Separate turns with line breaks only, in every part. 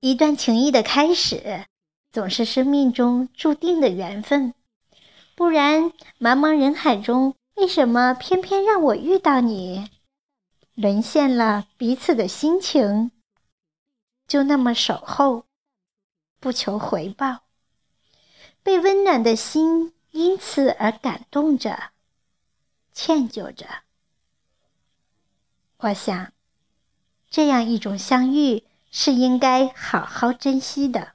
一段情谊的开始，总是生命中注定的缘分。不然，茫茫人海中，为什么偏偏让我遇到你？沦陷了彼此的心情，就那么守候，不求回报，被温暖的心因此而感动着，歉疚着。我想，这样一种相遇是应该好好珍惜的。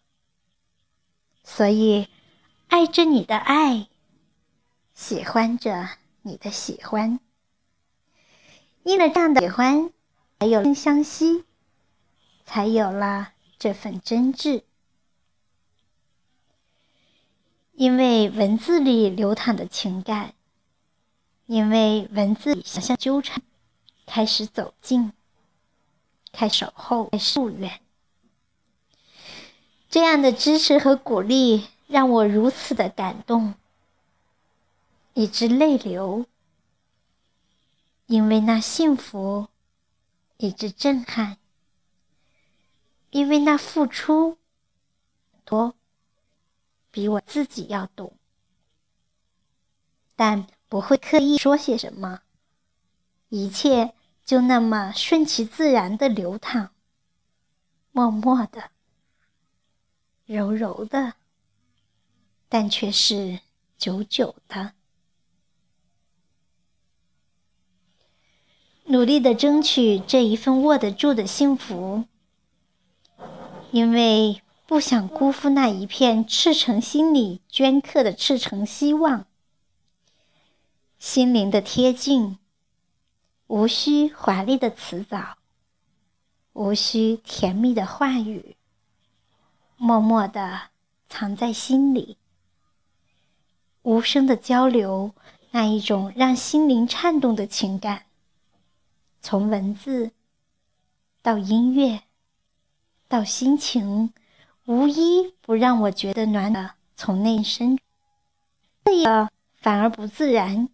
所以，爱着你的爱。喜欢着你的喜欢，因了这样的喜欢，才有相惜，才有了这份真挚。因为文字里流淌的情感，因为文字里想象纠缠，开始走近，开守候，开始祝愿。这样的支持和鼓励，让我如此的感动。以致泪流，因为那幸福，以致震撼，因为那付出多，比我自己要懂，但不会刻意说些什么，一切就那么顺其自然的流淌，默默的，柔柔的，但却是久久的。努力的争取这一份握得住的幸福，因为不想辜负那一片赤诚心里镌刻的赤诚希望。心灵的贴近，无需华丽的辞藻，无需甜蜜的话语，默默的藏在心里，无声的交流，那一种让心灵颤动的情感。从文字到音乐，到心情，无一不让我觉得暖的从内深。这个反而不自然。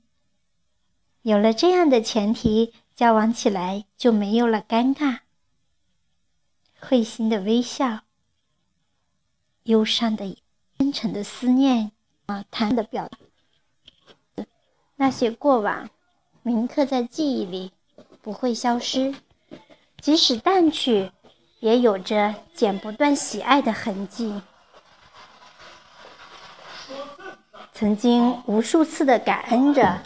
有了这样的前提，交往起来就没有了尴尬。会心的微笑，忧伤的、深沉的思念啊，谈的表达，那些过往铭刻在记忆里。不会消失，即使淡去，也有着剪不断喜爱的痕迹。曾经无数次的感恩着，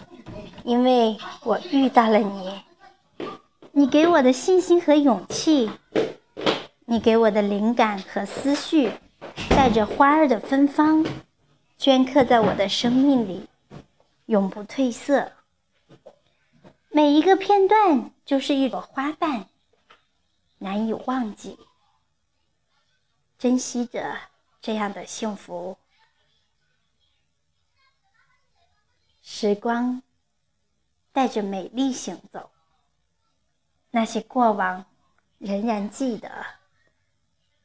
因为我遇到了你，你给我的信心和勇气，你给我的灵感和思绪，带着花儿的芬芳，镌刻在我的生命里，永不褪色。每一个片段就是一朵花瓣，难以忘记。珍惜着这样的幸福，时光带着美丽行走，那些过往仍然记得，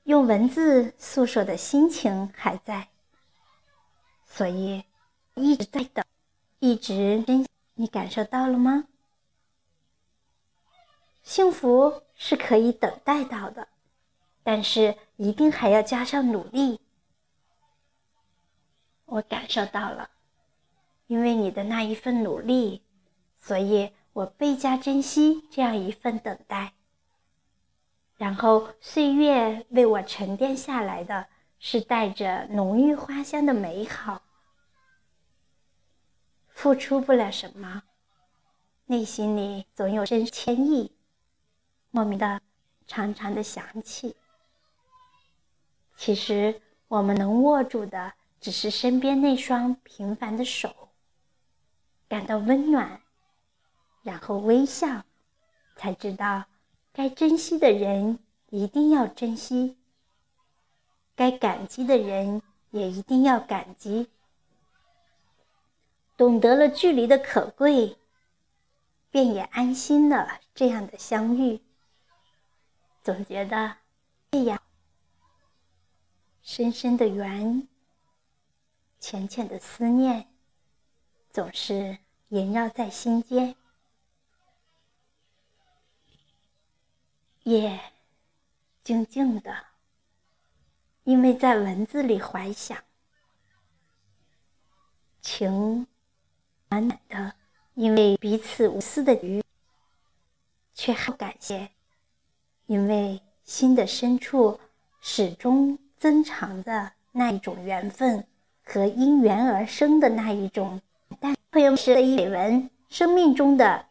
用文字诉说的心情还在，所以一直在等，一直珍。你感受到了吗？幸福是可以等待到的，但是一定还要加上努力。我感受到了，因为你的那一份努力，所以我倍加珍惜这样一份等待。然后岁月为我沉淀下来的是带着浓郁花香的美好。付出不了什么，内心里总有真歉意。莫名的长长的想起，其实我们能握住的只是身边那双平凡的手，感到温暖，然后微笑，才知道该珍惜的人一定要珍惜，该感激的人也一定要感激，懂得了距离的可贵，便也安心了这样的相遇。总觉得，这样深深的缘，浅浅的思念，总是萦绕在心间。夜静静的，因为在文字里怀想，情满满的，因为彼此无私的鱼，却还感谢，因为心的深处始终增长着那一种缘分和因缘而生的那一种。但朋友们，是的一美文，生命中的